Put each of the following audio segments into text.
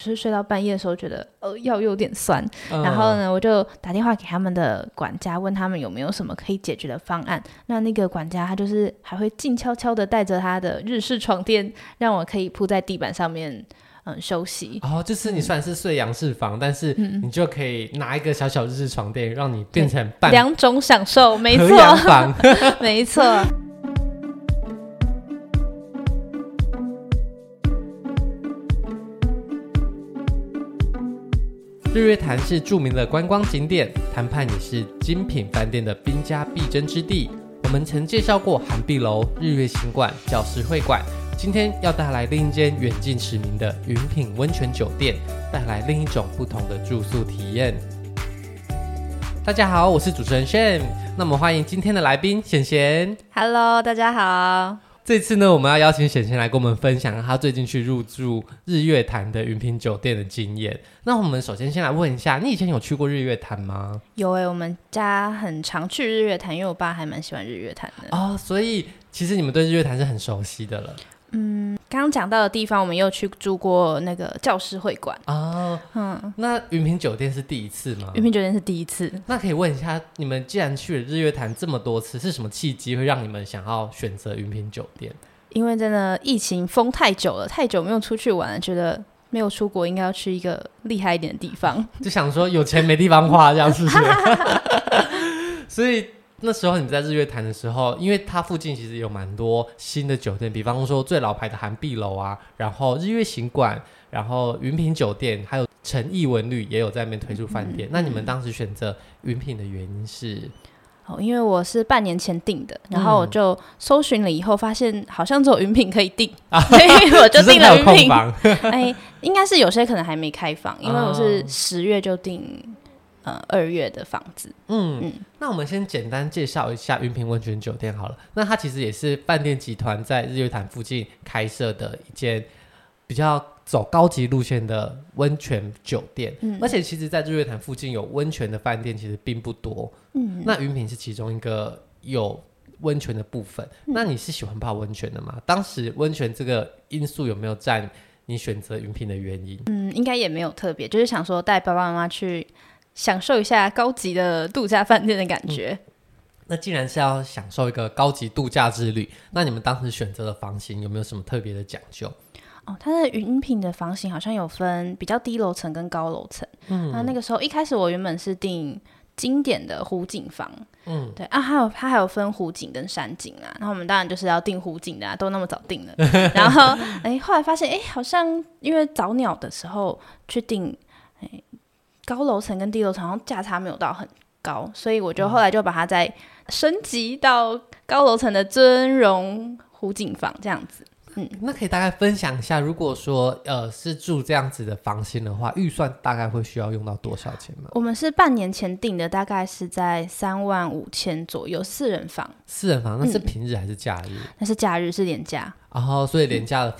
就是睡到半夜的时候觉得呃腰有点酸，嗯、然后呢我就打电话给他们的管家，问他们有没有什么可以解决的方案。那那个管家他就是还会静悄悄的带着他的日式床垫，让我可以铺在地板上面。嗯，休息。哦，这次你虽然是睡洋式房，嗯、但是你就可以拿一个小小日式床垫，让你变成半两种享受，没错。房，没错。日月潭是著名的观光景点，潭畔也是精品饭店的兵家必争之地。我们曾介绍过涵碧楼、日月行馆、教师会馆。今天要带来另一间远近驰名的云品温泉酒店，带来另一种不同的住宿体验。大家好，我是主持人 Shane，那么欢迎今天的来宾显贤。Hello，大家好。这次呢，我们要邀请显贤来跟我们分享他最近去入住日月潭的云品酒店的经验。那我们首先先来问一下，你以前有去过日月潭吗？有诶，我们家很常去日月潭，因为我爸还蛮喜欢日月潭的。哦，所以其实你们对日月潭是很熟悉的了。嗯，刚刚讲到的地方，我们又去住过那个教师会馆哦。嗯，那云品酒店是第一次吗？云品酒店是第一次。那可以问一下，你们既然去了日月潭这么多次，是什么契机会让你们想要选择云品酒店？因为真的疫情封太久了，太久没有出去玩了，觉得没有出国，应该要去一个厉害一点的地方。就想说有钱没地方花，这样是不是？所以。那时候你们在日月潭的时候，因为它附近其实有蛮多新的酒店，比方说最老牌的韩碧楼啊，然后日月行馆，然后云品酒店，还有诚毅文旅也有在那边推出饭店。嗯、那你们当时选择云品的原因是？哦，因为我是半年前订的，然后我就搜寻了以后，发现好像只有云品可以订，嗯、所以我就订了云品。哎，应该是有些可能还没开放，因为我是十月就订。呃，二月的房子。嗯嗯，那我们先简单介绍一下云平温泉酒店好了。那它其实也是饭店集团在日月潭附近开设的一间比较走高级路线的温泉酒店。嗯，而且其实，在日月潭附近有温泉的饭店其实并不多。嗯，那云平是其中一个有温泉的部分。嗯。那你是喜欢泡温泉的吗？当时温泉这个因素有没有占你选择云品的原因？嗯，应该也没有特别，就是想说带爸爸妈妈去。享受一下高级的度假饭店的感觉。嗯。那既然是要享受一个高级度假之旅，那你们当时选择的房型有没有什么特别的讲究？哦，它的云品的房型好像有分比较低楼层跟高楼层。嗯，那那个时候一开始我原本是订经典的湖景房。嗯，对啊，还有它还有分湖景跟山景啊。然后我们当然就是要订湖景的啊，都那么早订了。然后哎，后来发现哎，好像因为早鸟的时候去订哎。高楼层跟低楼层好像价差没有到很高，所以我就后来就把它再升级到高楼层的尊荣湖景房这样子。嗯，那可以大概分享一下，如果说呃是住这样子的房型的话，预算大概会需要用到多少钱吗？我们是半年前订的，大概是在三万五千左右，四人房。四人房，那是平日还是假日？嗯、那是假日，是廉价。然后，所以连假的。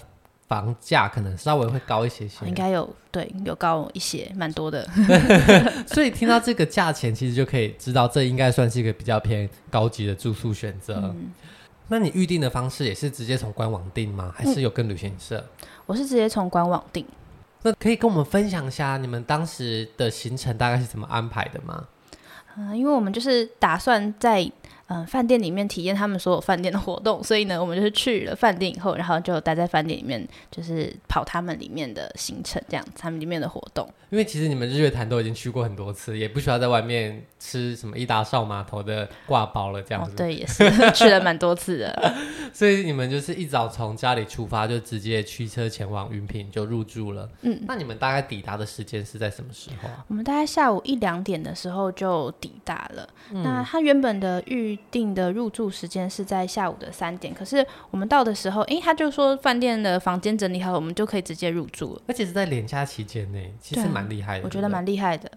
嗯房价可能稍微会高一些些，应该有对，有高一些，蛮多的。所以听到这个价钱，其实就可以知道这应该算是一个比较偏高级的住宿选择。嗯、那你预定的方式也是直接从官网订吗？还是有跟旅行社？嗯、我是直接从官网订。那可以跟我们分享一下你们当时的行程大概是怎么安排的吗？嗯、呃，因为我们就是打算在。嗯，饭店里面体验他们所有饭店的活动，所以呢，我们就是去了饭店以后，然后就待在饭店里面，就是跑他们里面的行程，这样他们里面的活动。因为其实你们日月潭都已经去过很多次，也不需要在外面吃什么一大少码头的挂包了，这样子。哦，对，也是 去了蛮多次的。所以你们就是一早从家里出发，就直接驱车前往云品就入住了。嗯，那你们大概抵达的时间是在什么时候？我们大概下午一两点的时候就抵达了。嗯，那他原本的预定的入住时间是在下午的三点，可是我们到的时候，诶，他就说饭店的房间整理好了，我们就可以直接入住了。而且是在连假期间呢，其实蛮厉害的。我觉得蛮厉害的。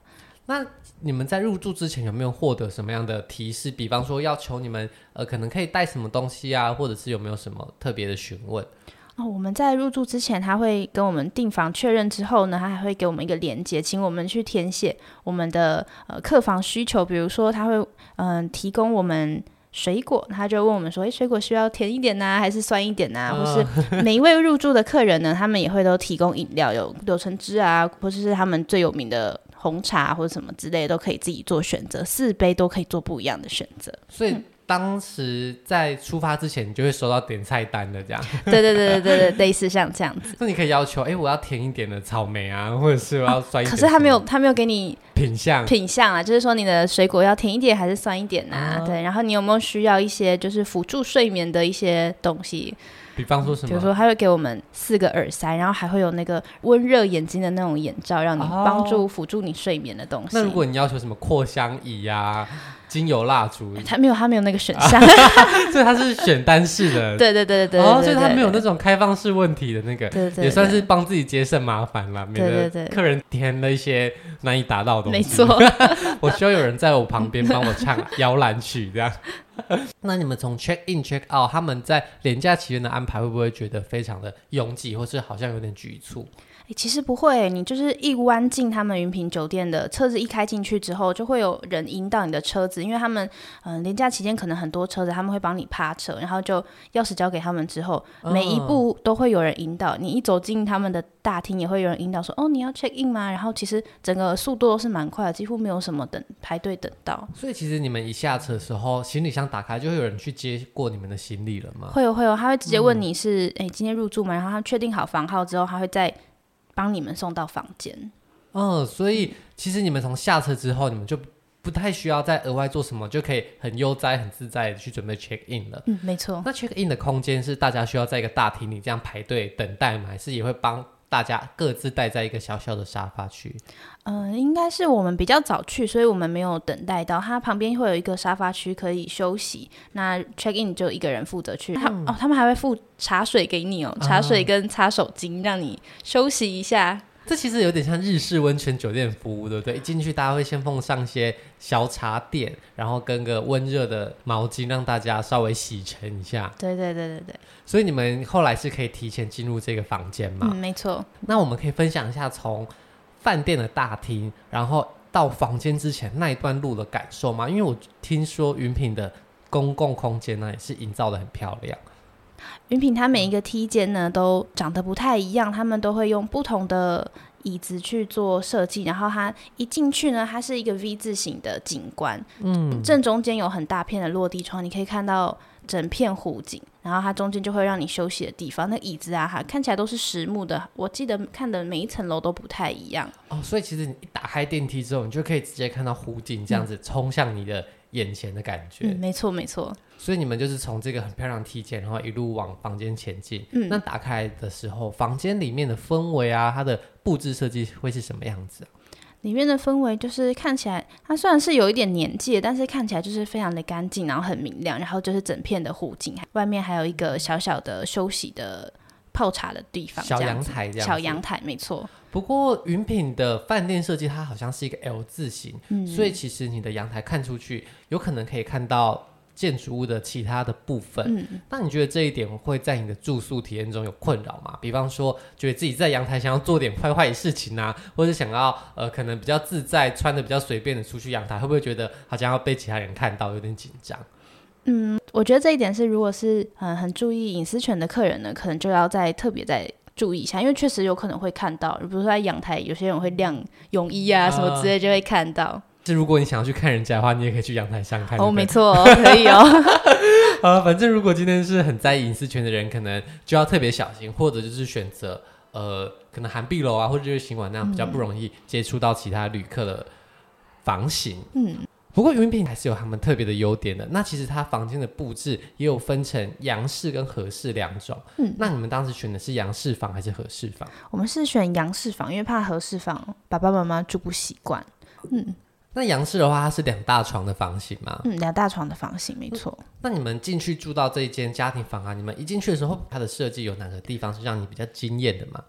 那你们在入住之前有没有获得什么样的提示？比方说要求你们呃，可能可以带什么东西啊，或者是有没有什么特别的询问？哦，我们在入住之前，他会跟我们订房确认之后呢，他还会给我们一个连接，请我们去填写我们的呃客房需求。比如说，他会嗯、呃、提供我们水果，他就问我们说：“诶，水果需要甜一点呢、啊，还是酸一点呢、啊？”或是 每一位入住的客人呢，他们也会都提供饮料，有柳橙汁啊，或者是他们最有名的红茶或者什么之类，都可以自己做选择，四杯都可以做不一样的选择。所以。嗯当时在出发之前，你就会收到点菜单的这样。对对对对对对，类似像这样子。那你可以要求，哎、欸，我要甜一点的草莓啊，或者是我要酸一点、啊。可是他没有，他没有给你品相品相啊，就是说你的水果要甜一点还是酸一点啊？啊对，然后你有没有需要一些就是辅助睡眠的一些东西？比方说什么？比如说，他会给我们四个耳塞，然后还会有那个温热眼睛的那种眼罩，让你帮助辅助你睡眠的东西。那如果你要求什么扩香仪呀、啊？精油蜡烛，他没有，他没有那个选项，所以他是选单式的。对对对对对，哦，所以他没有那种开放式问题的那个，对对，也算是帮自己节省麻烦了，免得客人填了一些难以达到的东西。没错，我需要有人在我旁边帮我唱摇篮曲这样。那你们从 check in check out，他们在廉价期间的安排会不会觉得非常的拥挤，或是好像有点局促？欸、其实不会，你就是一弯进他们云品酒店的车子，一开进去之后，就会有人引导你的车子，因为他们嗯、呃，连假期间可能很多车子，他们会帮你趴车，然后就钥匙交给他们之后，每一步都会有人引导。你一走进他们的大厅，也会有人引导说：“哦，你要 check in 吗？”然后其实整个速度都是蛮快的，几乎没有什么等排队等到。所以其实你们一下车的时候，行李箱打开，就会有人去接过你们的行李了吗？会有会有，他会直接问你是哎、今天入住吗？然后他确定好房号之后，他会再。帮你们送到房间，嗯，所以其实你们从下车之后，你们就不太需要再额外做什么，就可以很悠哉、很自在的去准备 check in 了。嗯，没错。那 check in 的空间是大家需要在一个大厅里这样排队等待吗？还是也会帮大家各自待在一个小小的沙发区？嗯、呃，应该是我们比较早去，所以我们没有等待到。它旁边会有一个沙发区可以休息。那 check in 就一个人负责去。他、嗯、哦，他们还会付茶水给你哦，茶水跟擦手巾，让你休息一下。这其实有点像日式温泉酒店服务，对不对？一进去大家会先奉上一些小茶点，然后跟个温热的毛巾，让大家稍微洗尘一下。对对对对对。所以你们后来是可以提前进入这个房间吗？嗯，没错。那我们可以分享一下从。饭店的大厅，然后到房间之前那一段路的感受吗？因为我听说云品的公共空间呢也是营造的很漂亮。云品它每一个梯间呢都长得不太一样，他们都会用不同的椅子去做设计，然后它一进去呢，它是一个 V 字形的景观，嗯，正中间有很大片的落地窗，你可以看到。整片湖景，然后它中间就会让你休息的地方。那椅子啊，哈，看起来都是实木的。我记得看的每一层楼都不太一样哦。所以其实你一打开电梯之后，你就可以直接看到湖景这样子冲向你的眼前的感觉。嗯，没错没错。所以你们就是从这个很漂亮的梯间，然后一路往房间前进。嗯，那打开的时候，房间里面的氛围啊，它的布置设计会是什么样子啊？里面的氛围就是看起来，它虽然是有一点年纪，但是看起来就是非常的干净，然后很明亮，然后就是整片的湖景，外面还有一个小小的休息的泡茶的地方，小阳台这样，小阳台没错。不过云品的饭店设计它好像是一个 L 字形，嗯，所以其实你的阳台看出去，有可能可以看到。建筑物的其他的部分，嗯，那你觉得这一点会在你的住宿体验中有困扰吗？比方说，觉得自己在阳台想要做点坏坏的事情啊，或者想要呃，可能比较自在，穿的比较随便的出去阳台，会不会觉得好像要被其他人看到，有点紧张？嗯，我觉得这一点是，如果是嗯很注意隐私权的客人呢，可能就要再特别再注意一下，因为确实有可能会看到，比如说在阳台，有些人会晾泳衣啊什么之类，就会看到。呃是如果你想要去看人家的话，你也可以去阳台上看。哦，没错哦，可以哦。啊，反正如果今天是很在意隐私权的人，可能就要特别小心，或者就是选择呃，可能含壁楼啊，或者就是行馆那样比较不容易接触到其他旅客的房型。嗯。不过云品还是有他们特别的优点的。那其实它房间的布置也有分成洋式跟和式两种。嗯。那你们当时选的是洋式房还是和式房？我们是选洋式房，因为怕和式房爸爸妈妈住不习惯。嗯。那洋式的话，它是两大床的房型吗？嗯，两大床的房型，没错。那你们进去住到这一间家庭房啊，你们一进去的时候，它的设计有哪个地方是让你比较惊艳的吗？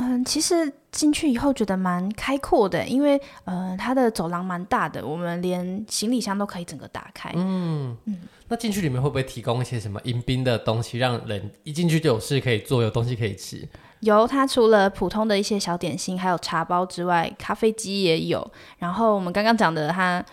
嗯，其实进去以后觉得蛮开阔的，因为呃，它的走廊蛮大的，我们连行李箱都可以整个打开。嗯嗯。那进去里面会不会提供一些什么迎宾的东西，让人一进去就有事可以做，有东西可以吃？有，它除了普通的一些小点心，还有茶包之外，咖啡机也有。然后我们刚刚讲的，他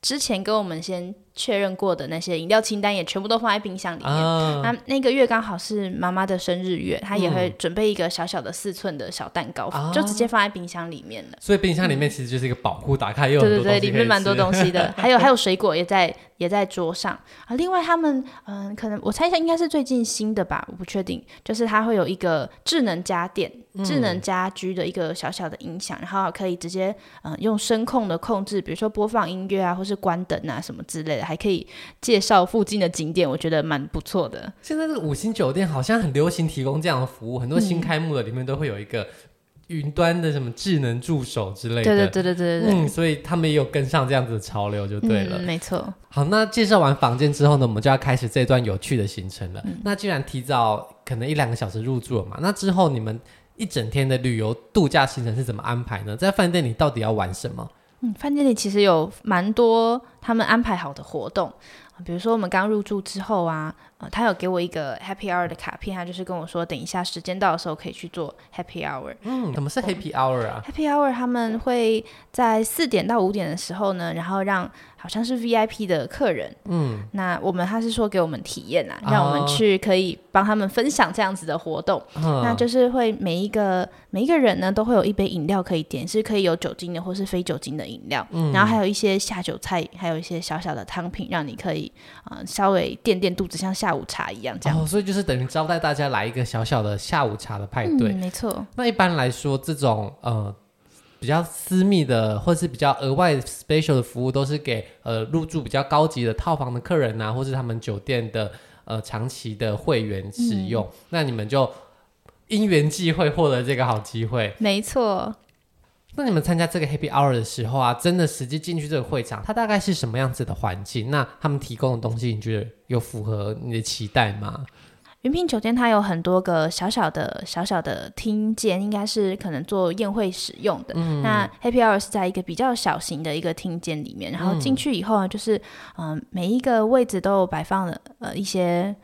之前跟我们先确认过的那些饮料清单也全部都放在冰箱里面。啊、那那个月刚好是妈妈的生日月，她也会准备一个小小的四寸的小蛋糕，嗯、就直接放在冰箱里面了。所以冰箱里面其实就是一个保护，打开又对对对，里面蛮多东西的，还 有还有水果也在也在桌上啊。另外他们嗯，可能我猜一下应该是最近新的吧，我不确定。就是它会有一个智能家电、嗯、智能家居的一个小小的音响，然后可以直接嗯用声控的控制，比如说播放音乐啊，或是关灯啊什么之类的。还可以介绍附近的景点，我觉得蛮不错的。现在的五星酒店好像很流行提供这样的服务，很多新开幕的里面都会有一个云端的什么智能助手之类的。对对对对对对。嗯，所以他们也有跟上这样子的潮流，就对了。嗯，没错。好，那介绍完房间之后呢，我们就要开始这段有趣的行程了。嗯，那既然提早可能一两个小时入住了嘛，那之后你们一整天的旅游度假行程是怎么安排呢？在饭店里到底要玩什么？嗯，饭店里其实有蛮多他们安排好的活动，比如说我们刚入住之后啊，呃，他有给我一个 Happy Hour 的卡片，他就是跟我说，等一下时间到的时候可以去做 Happy Hour。嗯，怎么是 Happy Hour 啊？Happy Hour 他们会在四点到五点的时候呢，然后让。好像是 VIP 的客人，嗯，那我们他是说给我们体验啊，让我们去可以帮他们分享这样子的活动，哦、那就是会每一个每一个人呢都会有一杯饮料可以点，是可以有酒精的或是非酒精的饮料，嗯，然后还有一些下酒菜，还有一些小小的汤品，让你可以啊、呃、稍微垫垫肚子，像下午茶一样这样、哦，所以就是等于招待大家来一个小小的下午茶的派对，嗯、没错。那一般来说这种呃。比较私密的，或是比较额外 special 的服务，都是给呃入住比较高级的套房的客人啊，或是他们酒店的呃长期的会员使用。嗯、那你们就因缘际会获得这个好机会。没错。那你们参加这个 Happy Hour 的时候啊，真的实际进去这个会场，它大概是什么样子的环境？那他们提供的东西，你觉得有符合你的期待吗？云品酒店它有很多个小小的小小的厅间，应该是可能做宴会使用的。嗯、那 Happy Hour 是在一个比较小型的一个厅间里面，然后进去以后呢，就是嗯、呃，每一个位置都有摆放了呃一些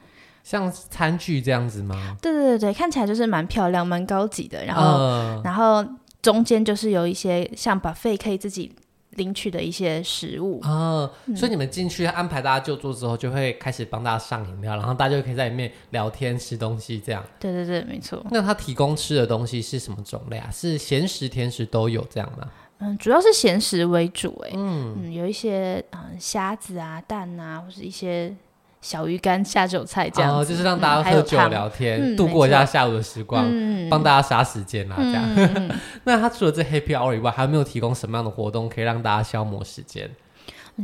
像餐具这样子吗？对对对对，看起来就是蛮漂亮、蛮高级的。然后、呃、然后中间就是有一些像 buffet 可以自己。领取的一些食物啊，所以你们进去安排大家就座之后，就会开始帮大家上饮料，然后大家就可以在里面聊天、吃东西，这样。对对对，没错。那他提供吃的东西是什么种类啊？是咸食、甜食都有这样吗？嗯，主要是咸食为主，哎，嗯嗯，有一些嗯虾子啊、蛋啊，或是一些。小鱼干下酒菜这样，哦，就是让大家喝酒聊天，嗯、度过一下下午的时光，帮、嗯、大家杀时间啦，这样。嗯、那他除了这 Happy Hour 以外，还有没有提供什么样的活动可以让大家消磨时间？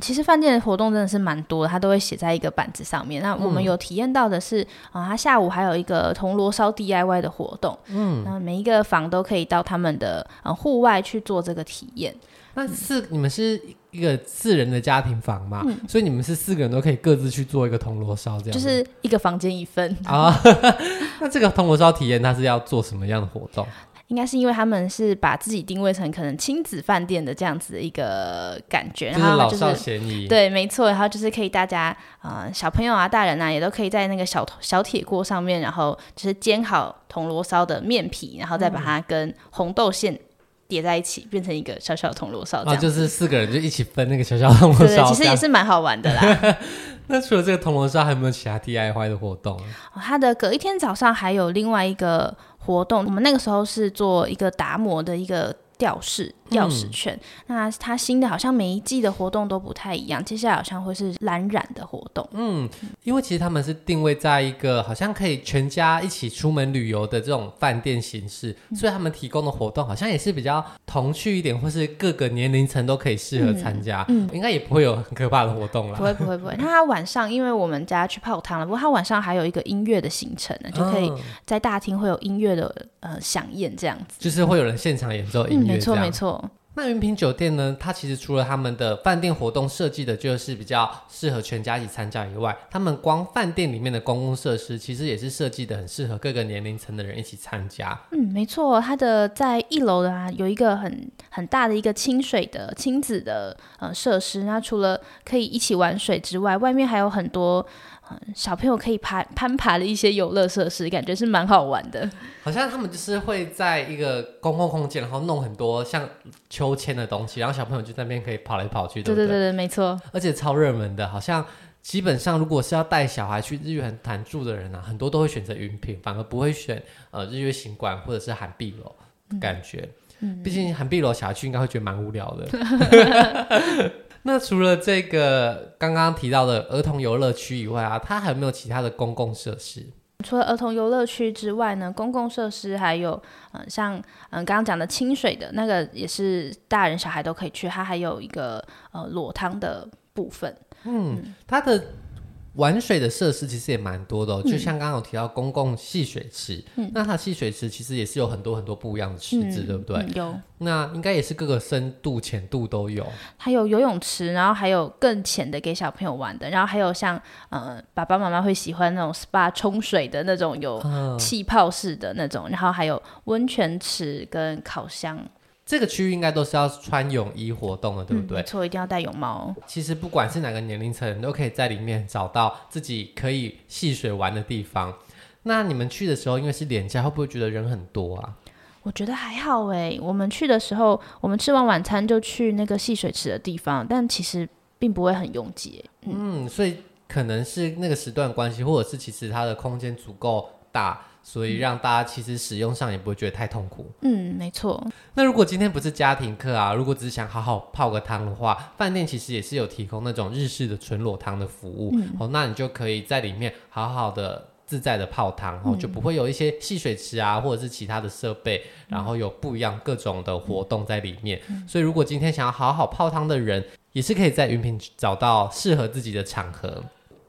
其实饭店的活动真的是蛮多的，他都会写在一个板子上面。那我们有体验到的是，啊、嗯，他、呃、下午还有一个铜锣烧 DIY 的活动，嗯，那每一个房都可以到他们的呃户外去做这个体验。那是、嗯、你们是？一个四人的家庭房嘛，嗯、所以你们是四个人都可以各自去做一个铜锣烧，这样就是一个房间一份啊。那这个铜锣烧体验，它是要做什么样的活动？应该是因为他们是把自己定位成可能亲子饭店的这样子的一个感觉，就是老少咸宜。对，没错。然后就是可以大家啊、呃，小朋友啊、大人啊，也都可以在那个小小铁锅上面，然后就是煎好铜锣烧的面皮，然后再把它跟红豆馅。叠在一起变成一个小小的铜锣烧，啊，就是四个人就一起分那个小小铜锣烧，对，其实也是蛮好玩的啦。那除了这个铜锣烧，还有没有其他 DIY 的活动？哦，他的隔一天早上还有另外一个活动，我们那个时候是做一个达摩的一个。吊饰钥匙圈，嗯、那它新的好像每一季的活动都不太一样，接下来好像会是蓝染的活动。嗯，因为其实他们是定位在一个好像可以全家一起出门旅游的这种饭店形式，嗯、所以他们提供的活动好像也是比较童趣一点，或是各个年龄层都可以适合参加。嗯，应该也不会有很可怕的活动了。不会不会不会。那他晚上，因为我们家去泡汤了，不过他晚上还有一个音乐的行程呢，就可以在大厅会有音乐的呃响宴这样子，就是会有人现场演奏音乐。没错，没错。那云品酒店呢？它其实除了他们的饭店活动设计的就是比较适合全家一起参加以外，他们光饭店里面的公共设施其实也是设计的很适合各个年龄层的人一起参加。嗯，没错，它的在一楼的啊，有一个很很大的一个亲水的亲子的呃设施。那除了可以一起玩水之外，外面还有很多。嗯，小朋友可以爬攀爬的一些游乐设施，感觉是蛮好玩的。好像他们就是会在一个公共空间，然后弄很多像秋千的东西，然后小朋友就在那边可以跑来跑去。对对对对，没错。而且超热门的，好像基本上如果是要带小孩去日月潭住的人啊，很多都会选择云品，反而不会选呃日月行馆或者是韩碧楼。感觉，嗯，毕竟韩碧楼小孩去应该会觉得蛮无聊的。那除了这个刚刚提到的儿童游乐区以外啊，它还有没有其他的公共设施？除了儿童游乐区之外呢，公共设施还有，嗯、呃，像嗯刚刚讲的清水的那个也是大人小孩都可以去，它还有一个呃裸汤的部分。嗯，嗯它的。玩水的设施其实也蛮多的，哦，就像刚刚有提到公共戏水池，嗯、那它戏水池其实也是有很多很多不一样的池子，嗯、对不对？嗯、有，那应该也是各个深度、浅度都有。还有游泳池，然后还有更浅的给小朋友玩的，然后还有像呃爸爸妈妈会喜欢那种 SPA 冲水的那种有气泡式的那种，嗯、然后还有温泉池跟烤箱。这个区域应该都是要穿泳衣活动的，对不对？嗯、没错，一定要戴泳帽。其实不管是哪个年龄层，人都可以在里面找到自己可以戏水玩的地方。那你们去的时候，因为是连假，会不会觉得人很多啊？我觉得还好哎。我们去的时候，我们吃完晚餐就去那个戏水池的地方，但其实并不会很拥挤。嗯，嗯，所以可能是那个时段关系，或者是其实它的空间足够大。所以让大家其实使用上也不会觉得太痛苦。嗯，没错。那如果今天不是家庭课啊，如果只是想好好泡个汤的话，饭店其实也是有提供那种日式的纯裸汤的服务。嗯、哦，那你就可以在里面好好的自在的泡汤，然后、就不会有一些戏水池啊，或者是其他的设备，然后有不一样各种的活动在里面。嗯、所以如果今天想要好好泡汤的人，也是可以在云品找到适合自己的场合。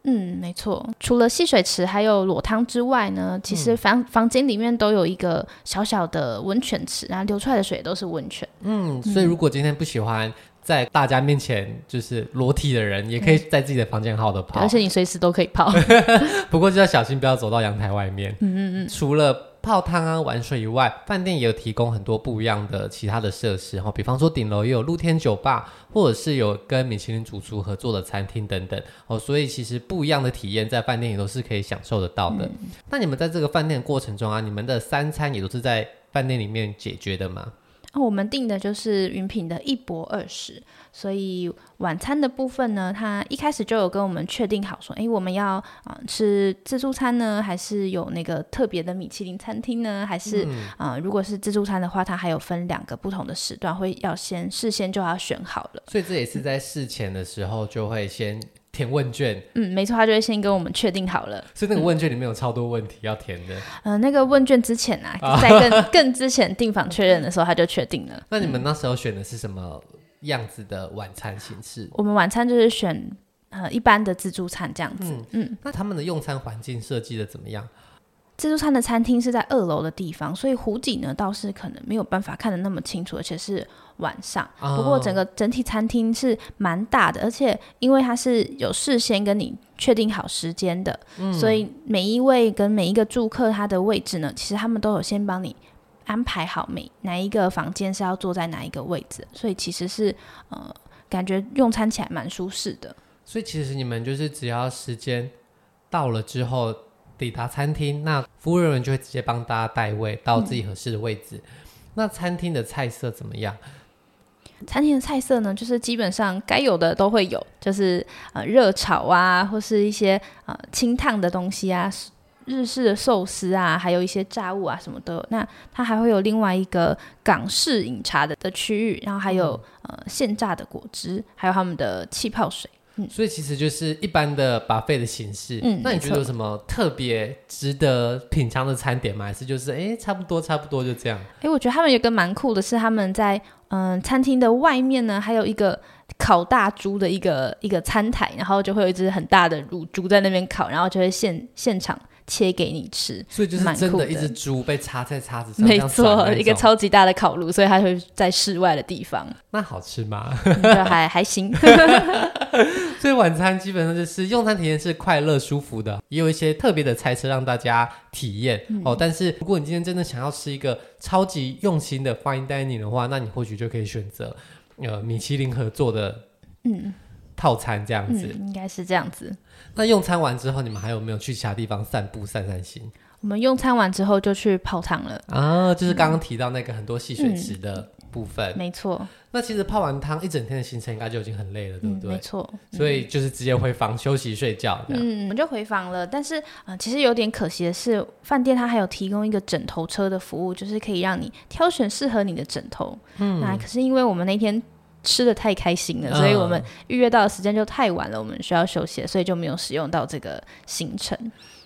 嗯，没错。除了戏水池还有裸汤之外呢，其实房、嗯、房间里面都有一个小小的温泉池，然后流出来的水都是温泉。嗯，所以如果今天不喜欢在大家面前就是裸体的人，也可以在自己的房间好好的泡，而且你随时都可以泡。不过就要小心，不要走到阳台外面。嗯嗯嗯。除了泡汤啊、玩水以外，饭店也有提供很多不一样的其他的设施，比方说顶楼也有露天酒吧，或者是有跟米其林主厨合作的餐厅等等哦，所以其实不一样的体验在饭店也都是可以享受得到的。嗯、那你们在这个饭店的过程中啊，你们的三餐也都是在饭店里面解决的吗？我们订的就是云品的一博二十，所以晚餐的部分呢，他一开始就有跟我们确定好说，哎，我们要啊、呃、吃自助餐呢，还是有那个特别的米其林餐厅呢？还是啊、嗯呃，如果是自助餐的话，它还有分两个不同的时段，会要先事先就要选好了。所以这也是在事前的时候就会先。填问卷，嗯，没错，他就会先跟我们确定好了。所以那个问卷里面有超多问题要填的。嗯、呃，那个问卷之前啊，在更更之前订房确认的时候，他就确定了。那你们那时候选的是什么样子的晚餐形式？我们晚餐就是选呃一般的自助餐这样子。嗯，嗯，那他们的用餐环境设计的怎么样？自助餐的餐厅是在二楼的地方，所以湖景呢倒是可能没有办法看得那么清楚，而且是晚上。不过整个整体餐厅是蛮大的，而且因为它是有事先跟你确定好时间的，嗯、所以每一位跟每一个住客他的位置呢，其实他们都有先帮你安排好每哪一个房间是要坐在哪一个位置，所以其实是呃感觉用餐起来蛮舒适的。所以其实你们就是只要时间到了之后。抵达餐厅，那服务人员就会直接帮大家带位到自己合适的位置。嗯、那餐厅的菜色怎么样？餐厅的菜色呢，就是基本上该有的都会有，就是呃热炒啊，或是一些呃清烫的东西啊，日式的寿司啊，还有一些炸物啊什么都有。那它还会有另外一个港式饮茶的的区域，然后还有、嗯、呃现榨的果汁，还有他们的气泡水。所以其实就是一般的 buffet 的形式。嗯，那你觉得有什么特别值得品尝的餐点吗？还是就是哎，差不多差不多就这样？哎，我觉得他们有个蛮酷的是，他们在嗯、呃、餐厅的外面呢，还有一个烤大猪的一个一个餐台，然后就会有一只很大的乳猪在那边烤，然后就会现现场。切给你吃，所以就是真的一只猪被插在叉子上，没错，一个超级大的烤炉，所以它会在室外的地方。那好吃吗？嗯、还还行。所以晚餐基本上就是用餐体验是快乐舒服的，也有一些特别的菜色让大家体验、嗯、哦。但是如果你今天真的想要吃一个超级用心的 fine dining 的话，那你或许就可以选择呃米其林合作的嗯。套餐这样子，嗯、应该是这样子。那用餐完之后，你们还有没有去其他地方散步散散心？我们用餐完之后就去泡汤了啊，就是刚刚提到那个很多戏水池的部分，嗯、没错。那其实泡完汤一整天的行程应该就已经很累了，对不对？嗯、没错。所以就是直接回房休息睡觉。嗯，我们就回房了。但是啊、呃，其实有点可惜的是，饭店它还有提供一个枕头车的服务，就是可以让你挑选适合你的枕头。嗯，那可是因为我们那天吃的太开心了，嗯、所以我们预约到的时间就太晚了，我们需要休息，所以就没有使用到这个行程。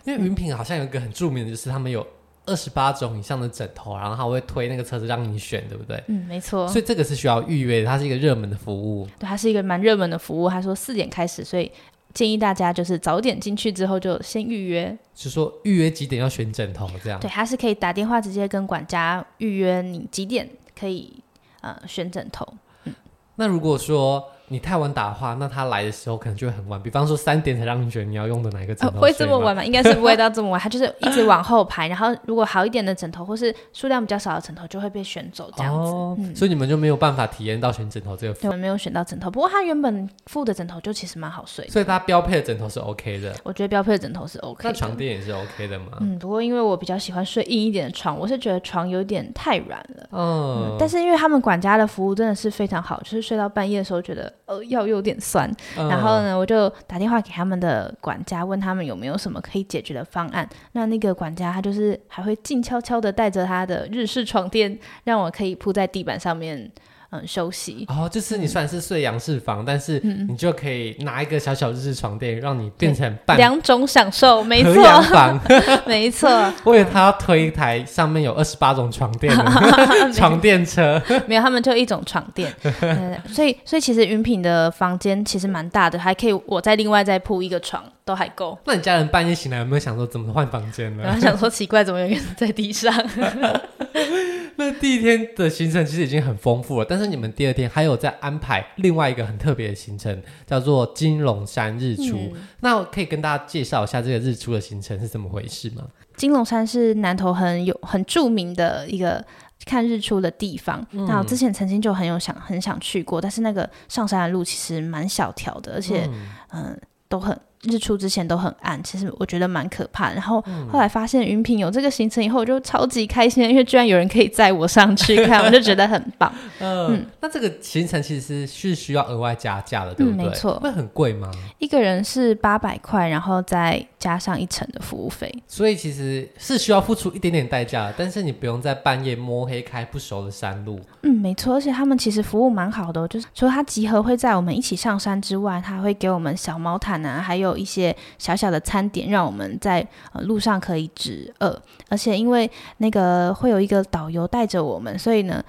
因为云品好像有一个很著名的，就是他们有。二十八种以上的枕头，然后他会推那个车子让你选，对不对？嗯，没错。所以这个是需要预约的，它是一个热门的服务。对，它是一个蛮热门的服务。他说四点开始，所以建议大家就是早点进去之后就先预约。是说预约几点要选枕头这样？对，他是可以打电话直接跟管家预约你几点可以呃选枕头。那如果说。你太晚打的话，那他来的时候可能就会很晚。比方说三点才让你选你要用的哪一个枕头，哦，会这么晚吗？应该是不会到这么晚，他就是一直往后排。然后如果好一点的枕头或是数量比较少的枕头，就会被选走这样子。哦嗯、所以你们就没有办法体验到选枕头这个。对，我们没有选到枕头。不过他原本附的枕头就其实蛮好睡，所以他标配的枕头是 OK 的。我觉得标配的枕头是 OK 的。那床垫也是 OK 的吗？嗯，不过因为我比较喜欢睡硬一点的床，我是觉得床有点太软了。嗯，嗯，但是因为他们管家的服务真的是非常好，就是睡到半夜的时候觉得呃腰有点。酸，然后呢，我就打电话给他们的管家，问他们有没有什么可以解决的方案。那那个管家他就是还会静悄悄的带着他的日式床垫，让我可以铺在地板上面。嗯，休息哦，就是你虽然是睡洋式房，嗯、但是你就可以拿一个小小日式床垫，让你变成半两种享受，没错，房 没错。我以为他要推一台上面有二十八种床垫的 床垫车，没有，他们就一种床垫。所以，所以其实云品的房间其实蛮大的，还可以我再另外再铺一个床，都还够。那你家人半夜醒来有没有想说怎么换房间呢？然后想说奇怪，怎么有人在地上？那第一天的行程其实已经很丰富了，但是你们第二天还有在安排另外一个很特别的行程，叫做金龙山日出。嗯、那我可以跟大家介绍一下这个日出的行程是怎么回事吗？金龙山是南投很有很著名的一个看日出的地方。嗯、那我之前曾经就很有想很想去过，但是那个上山的路其实蛮小条的，而且嗯、呃、都很。日出之前都很暗，其实我觉得蛮可怕的。然后后来发现云品有这个行程以后，我就超级开心，因为居然有人可以载我上去 看，我就觉得很棒。呃、嗯，那这个行程其实是是需要额外加价的，对不对？嗯、没错。会很贵吗？一个人是八百块，然后再加上一层的服务费。所以其实是需要付出一点点代价，但是你不用在半夜摸黑开不熟的山路。嗯，没错。而且他们其实服务蛮好的，就是除了他集合会在我们一起上山之外，他会给我们小毛毯啊，还有。一些小小的餐点，让我们在呃路上可以止饿，而且因为那个会有一个导游带着我们，所以呢，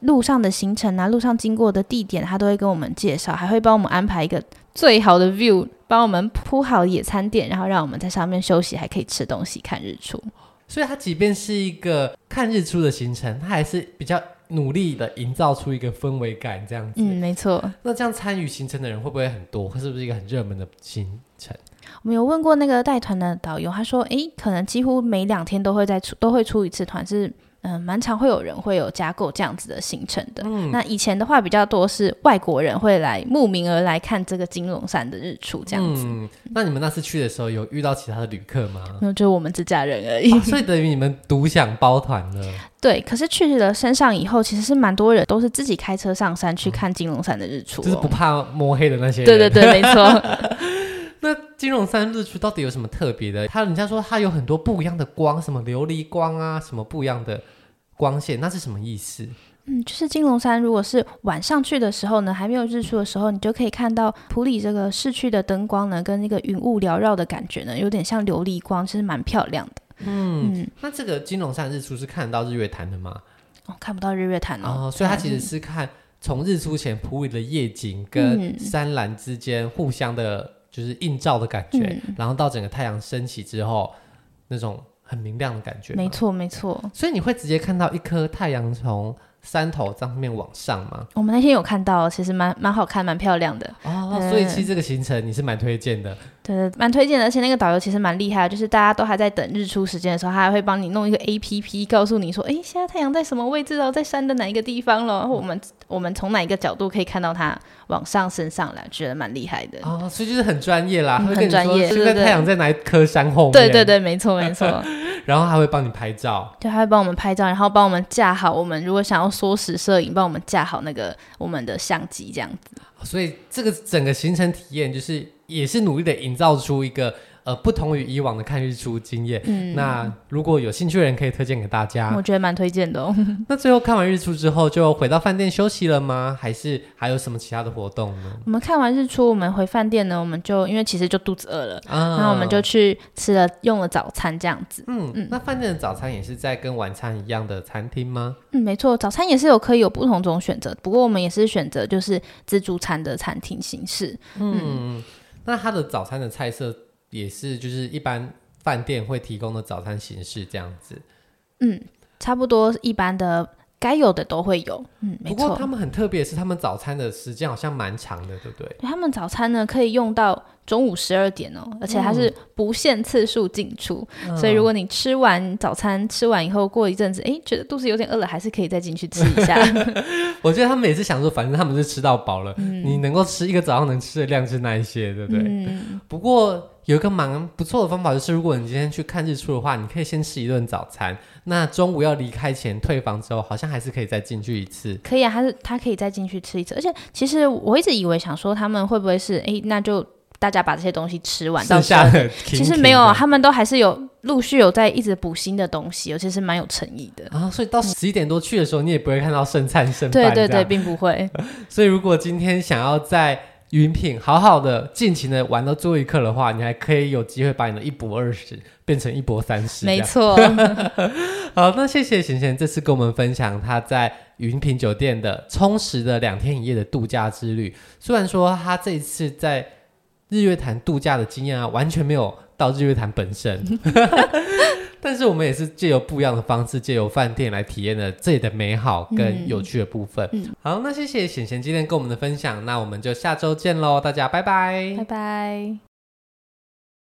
路上的行程啊，路上经过的地点，他都会跟我们介绍，还会帮我们安排一个最好的 view，帮我们铺好野餐垫，然后让我们在上面休息，还可以吃东西、看日出。所以，它即便是一个看日出的行程，它还是比较。努力的营造出一个氛围感，这样子。嗯，没错。那这样参与行程的人会不会很多？会是不是一个很热门的行程？我们有问过那个带团的导游，他说：“诶，可能几乎每两天都会再出，都会出一次团，是。”嗯，蛮常会有人会有加购这样子的行程的。嗯，那以前的话比较多是外国人会来慕名而来看这个金龙山的日出这样子。嗯，那你们那次去的时候有遇到其他的旅客吗？那 就我们自家人而已。哦，所以等于你们独享包团了。对，可是去了山上以后，其实是蛮多人都是自己开车上山去看金龙山的日出。哦，就是不怕摸黑的那些人。对对对，没错。那金龙山日出到底有什么特别的？他人家说他有很多不一样的光，什么琉璃光啊，什么不一样的。光线那是什么意思？嗯，就是金龙山，如果是晚上去的时候呢，还没有日出的时候，你就可以看到普里这个市区的灯光呢，跟那个云雾缭绕的感觉呢，有点像琉璃光，其实蛮漂亮的。嗯，嗯，那这个金龙山日出是看得到日月潭的吗？哦，看不到日月潭哦，哦，所以它其实是看从日出前普里的夜景跟山峦之间互相的，就是映照的感觉，嗯、然后到整个太阳升起之后那种。很明亮的感觉，没错没错。所以你会直接看到一颗太阳从山头上面往上吗？我们那天有看到，其实蛮蛮好看，蛮漂亮的。哦，所以其实这个行程你是蛮推荐的。对对，蛮推荐的。而且那个导游其实蛮厉害的，就是大家都还在等日出时间的时候，他还会帮你弄一个 APP，告诉你说，哎，现在太阳在什么位置哦，在山的哪一个地方了？然后我们我们从哪一个角度可以看到它往上升上来，觉得蛮厉害的。哦，所以就是很专业啦，很专业。现在太阳在哪一颗山后面？对对对，没错没错。然后还会帮你拍照，对，他会帮我们拍照，然后帮我们架好。我们如果想要缩时摄影，帮我们架好那个我们的相机，这样子。所以这个整个行程体验，就是也是努力的营造出一个。呃，不同于以往的看日出经验，嗯，那如果有兴趣的人可以推荐给大家，我觉得蛮推荐的哦。那最后看完日出之后，就回到饭店休息了吗？还是还有什么其他的活动呢？我们看完日出，我们回饭店呢，我们就因为其实就肚子饿了，啊，然后我们就去吃了用了早餐这样子。嗯嗯，那饭店的早餐也是在跟晚餐一样的餐厅吗？嗯，没错，早餐也是有可以有不同种选择，不过我们也是选择就是自助餐的餐厅形式。嗯，嗯，那他的早餐的菜色。也是，就是一般饭店会提供的早餐形式这样子。嗯，差不多一般的该有的都会有。嗯，没错。不过他们很特别，是他们早餐的时间好像蛮长的，对不对？他们早餐呢可以用到中午十二点哦，而且它是不限次数进出，嗯，所以如果你吃完早餐吃完以后，过一阵子，哎，觉得肚子有点饿了，还是可以再进去吃一下。我觉得他们也是想说，反正他们是吃到饱了，嗯，你能够吃一个早上能吃的量是那一些，对不对？嗯，不过。有一个蛮不错的方法，就是如果你今天去看日出的话，你可以先吃一顿早餐。那中午要离开前退房之后，好像还是可以再进去一次。可以啊，他是他可以再进去吃一次。而且其实我一直以为想说他们会不会是哎，那就大家把这些东西吃完，剩下的其实没有，他们都还是有陆续有在一直补新的东西，尤其是蛮有诚意的啊。所以到十一点多去的时候，嗯，你也不会看到剩菜剩饭。对对对，并不会。所以如果今天想要在云品好好的尽情的玩到最后一刻的话，你还可以有机会把你的一博二十变成一博三十。没错。好，那谢谢贤贤这次跟我们分享他在云品酒店的充实的两天一夜的度假之旅。虽然说他这一次在日月潭度假的经验啊，完全没有到日月潭本身。但是我们也是借由不一样的方式，借由饭店来体验了这里的美好跟有趣的部分。嗯，好，那谢谢贤贤今天跟我们的分享，那我们就下周见喽，大家拜拜，拜拜。